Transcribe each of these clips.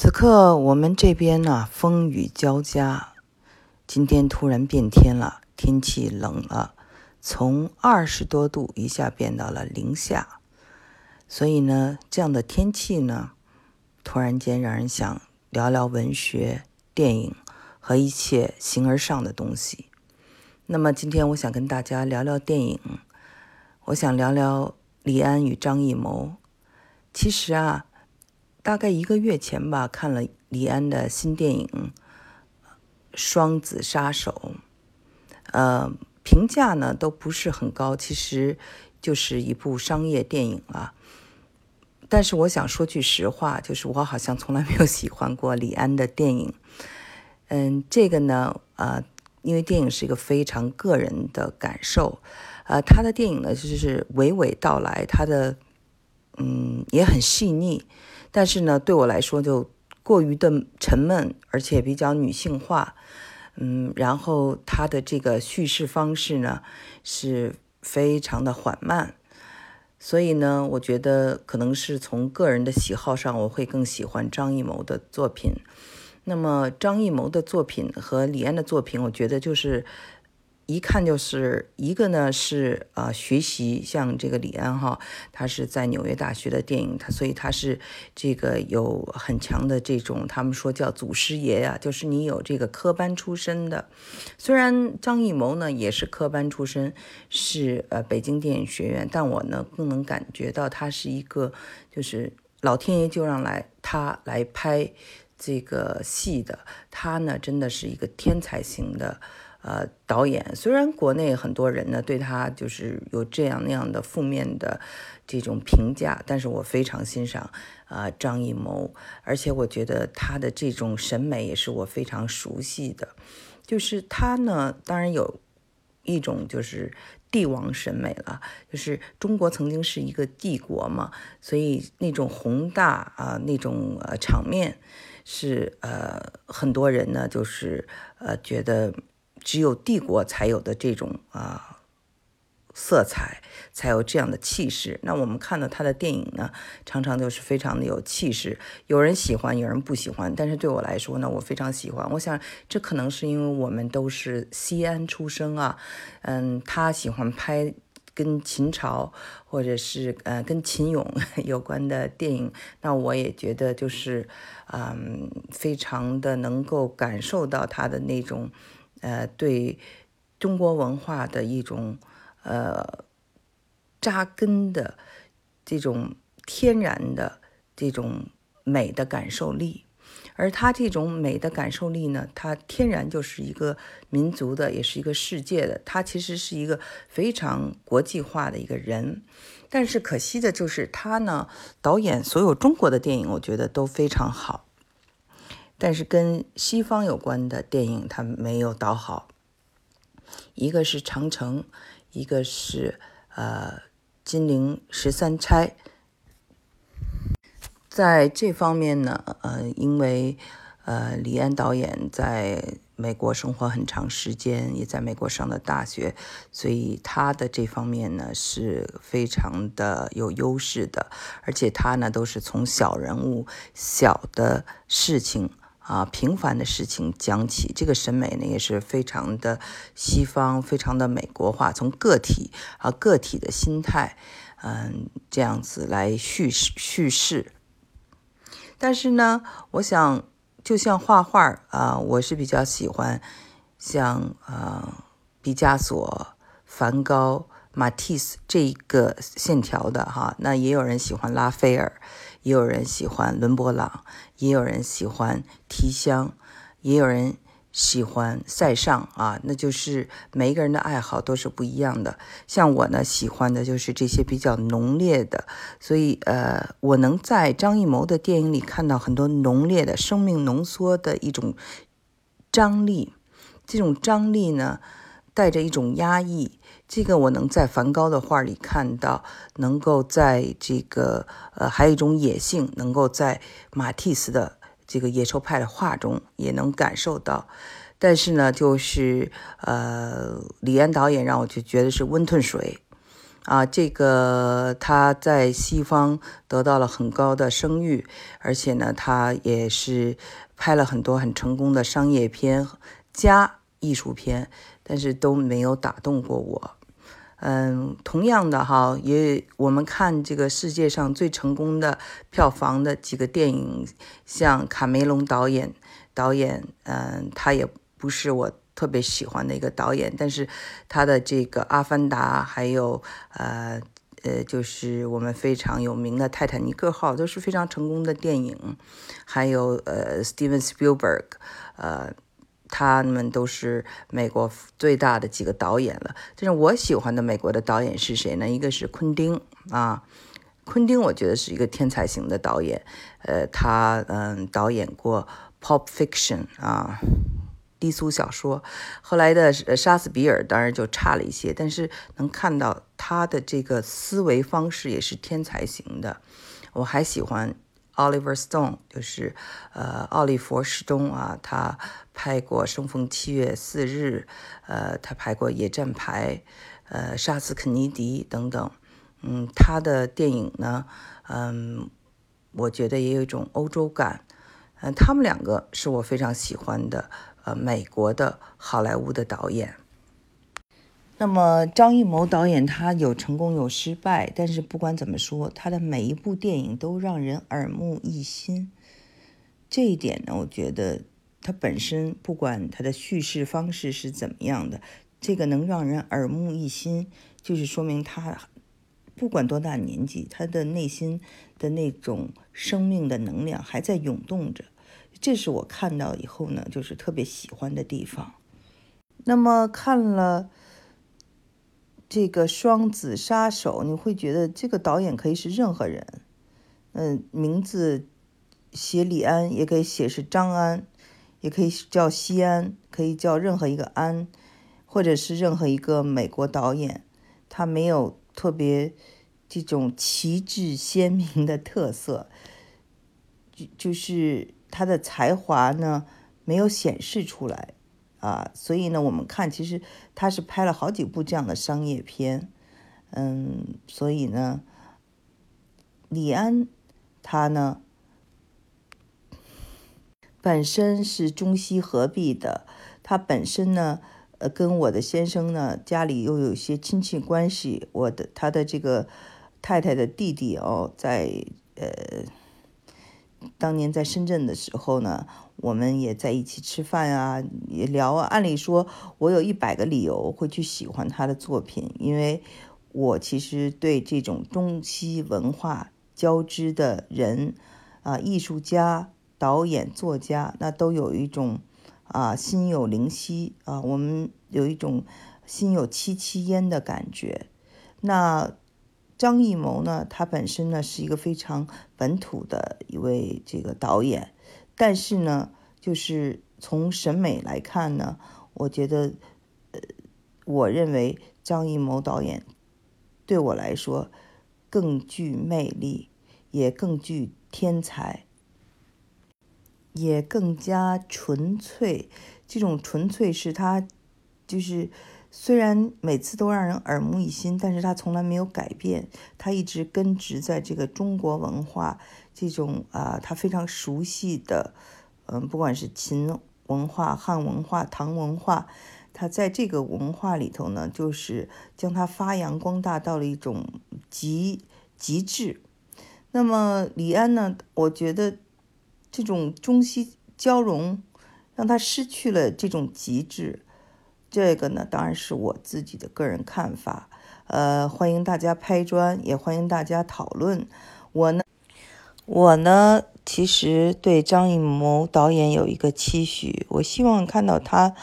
此刻我们这边呢，风雨交加。今天突然变天了，天气冷了，从二十多度一下变到了零下。所以呢，这样的天气呢，突然间让人想聊聊文学、电影和一切形而上的东西。那么今天我想跟大家聊聊电影，我想聊聊李安与张艺谋。其实啊。大概一个月前吧，看了李安的新电影《双子杀手》，呃，评价呢都不是很高，其实就是一部商业电影了。但是我想说句实话，就是我好像从来没有喜欢过李安的电影。嗯，这个呢，呃，因为电影是一个非常个人的感受，呃，他的电影呢就是娓娓道来，他的嗯也很细腻。但是呢，对我来说就过于的沉闷，而且比较女性化，嗯，然后他的这个叙事方式呢是非常的缓慢，所以呢，我觉得可能是从个人的喜好上，我会更喜欢张艺谋的作品。那么张艺谋的作品和李安的作品，我觉得就是。一看就是一个呢，是啊，学习像这个李安哈，他是在纽约大学的电影，他所以他是这个有很强的这种，他们说叫祖师爷呀，就是你有这个科班出身的。虽然张艺谋呢也是科班出身，是呃北京电影学院，但我呢更能感觉到他是一个，就是老天爷就让来他来拍这个戏的，他呢真的是一个天才型的。呃，导演虽然国内很多人呢对他就是有这样那样的负面的这种评价，但是我非常欣赏啊张艺谋，而且我觉得他的这种审美也是我非常熟悉的，就是他呢，当然有一种就是帝王审美了，就是中国曾经是一个帝国嘛，所以那种宏大啊那种呃场面是呃很多人呢就是呃觉得。只有帝国才有的这种啊色彩，才有这样的气势。那我们看到他的电影呢，常常就是非常的有气势。有人喜欢，有人不喜欢。但是对我来说呢，我非常喜欢。我想这可能是因为我们都是西安出生啊。嗯，他喜欢拍跟秦朝或者是呃跟秦俑 有关的电影，那我也觉得就是嗯非常的能够感受到他的那种。呃，对中国文化的一种呃扎根的这种天然的这种美的感受力，而他这种美的感受力呢，他天然就是一个民族的，也是一个世界的，他其实是一个非常国际化的一个人。但是可惜的就是他呢，导演所有中国的电影，我觉得都非常好。但是跟西方有关的电影，他没有导好。一个是《长城》，一个是呃《金陵十三钗》。在这方面呢，呃，因为呃李安导演在美国生活很长时间，也在美国上的大学，所以他的这方面呢是非常的有优势的。而且他呢都是从小人物、小的事情。啊，平凡的事情讲起，这个审美呢也是非常的西方，非常的美国化，从个体啊个体的心态，嗯，这样子来叙事叙事。但是呢，我想就像画画啊，我是比较喜欢像啊毕加索、梵高、马蒂斯这一个线条的哈。那也有人喜欢拉斐尔。也有人喜欢伦勃朗，也有人喜欢提香，也有人喜欢塞尚啊，那就是每一个人的爱好都是不一样的。像我呢，喜欢的就是这些比较浓烈的，所以呃，我能在张艺谋的电影里看到很多浓烈的生命浓缩的一种张力，这种张力呢，带着一种压抑。这个我能在梵高的画里看到，能够在这个呃，还有一种野性，能够在马蒂斯的这个野兽派的画中也能感受到。但是呢，就是呃，李安导演让我就觉得是温吞水啊，这个他在西方得到了很高的声誉，而且呢，他也是拍了很多很成功的商业片加艺术片，但是都没有打动过我。嗯，同样的哈，也我们看这个世界上最成功的票房的几个电影，像卡梅隆导演导演，嗯，他也不是我特别喜欢的一个导演，但是他的这个《阿凡达》，还有呃呃，就是我们非常有名的《泰坦尼克号》，都是非常成功的电影，还有呃，Steven Spielberg，呃。他们都是美国最大的几个导演了。但是我喜欢的美国的导演是谁呢？一个是昆汀啊，昆汀我觉得是一个天才型的导演。呃，他嗯导演过《Pop Fiction》啊，低俗小说。后来的《杀死比尔》当然就差了一些，但是能看到他的这个思维方式也是天才型的。我还喜欢。Oliver Stone 就是呃奥利弗·史东啊，他拍过《生逢七月四日》，呃，他拍过《野战排》，呃，《杀死肯尼迪》等等。嗯，他的电影呢，嗯，我觉得也有一种欧洲感。嗯，他们两个是我非常喜欢的，呃，美国的好莱坞的导演。那么张艺谋导演他有成功有失败，但是不管怎么说，他的每一部电影都让人耳目一新。这一点呢，我觉得他本身不管他的叙事方式是怎么样的，这个能让人耳目一新，就是说明他不管多大年纪，他的内心的那种生命的能量还在涌动着。这是我看到以后呢，就是特别喜欢的地方。那么看了。这个双子杀手，你会觉得这个导演可以是任何人，嗯，名字写李安也可以写是张安，也可以叫西安，可以叫任何一个安，或者是任何一个美国导演，他没有特别这种旗帜鲜明的特色，就就是他的才华呢没有显示出来。啊，所以呢，我们看，其实他是拍了好几部这样的商业片，嗯，所以呢，李安他呢本身是中西合璧的，他本身呢，呃，跟我的先生呢家里又有些亲戚关系，我的他的这个太太的弟弟哦，在呃。当年在深圳的时候呢，我们也在一起吃饭啊，也聊啊。按理说，我有一百个理由会去喜欢他的作品，因为我其实对这种中西文化交织的人啊，艺术家、导演、作家，那都有一种啊心有灵犀啊，我们有一种心有戚戚焉的感觉。那。张艺谋呢，他本身呢是一个非常本土的一位这个导演，但是呢，就是从审美来看呢，我觉得，呃，我认为张艺谋导演对我来说更具魅力，也更具天才，也更加纯粹。这种纯粹是他，就是。虽然每次都让人耳目一新，但是他从来没有改变，他一直根植在这个中国文化这种啊，他非常熟悉的，嗯，不管是秦文化、汉文化、唐文化，他在这个文化里头呢，就是将它发扬光大到了一种极极致。那么李安呢，我觉得这种中西交融，让他失去了这种极致。这个呢，当然是我自己的个人看法，呃，欢迎大家拍砖，也欢迎大家讨论。我呢，我呢，其实对张艺谋导演有一个期许，我希望看到他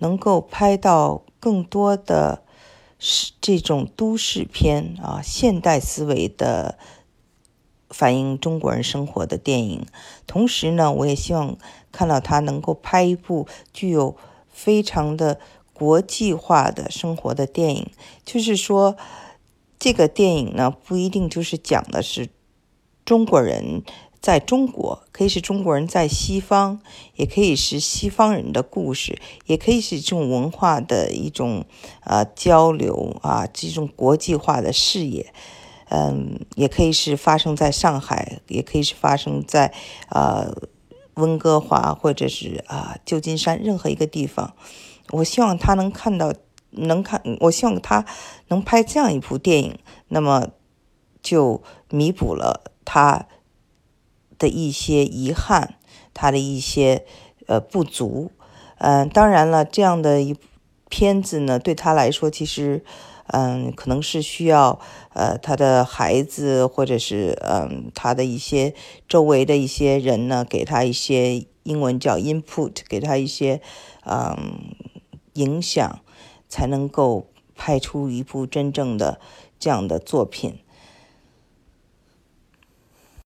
能够拍到更多的是这种都市片啊，现代思维的反映中国人生活的电影。同时呢，我也希望看到他能够拍一部具有非常的。国际化的生活的电影，就是说，这个电影呢不一定就是讲的是中国人在中国，可以是中国人在西方，也可以是西方人的故事，也可以是这种文化的一种呃交流啊，这种国际化的视野。嗯，也可以是发生在上海，也可以是发生在呃温哥华或者是啊旧金山任何一个地方。我希望他能看到，能看，我希望他能拍这样一部电影，那么就弥补了他的一些遗憾，他的一些呃不足。嗯，当然了，这样的一片子呢，对他来说其实。嗯，可能是需要呃他的孩子，或者是嗯他的一些周围的一些人呢，给他一些英文叫 input，给他一些嗯影响，才能够拍出一部真正的这样的作品。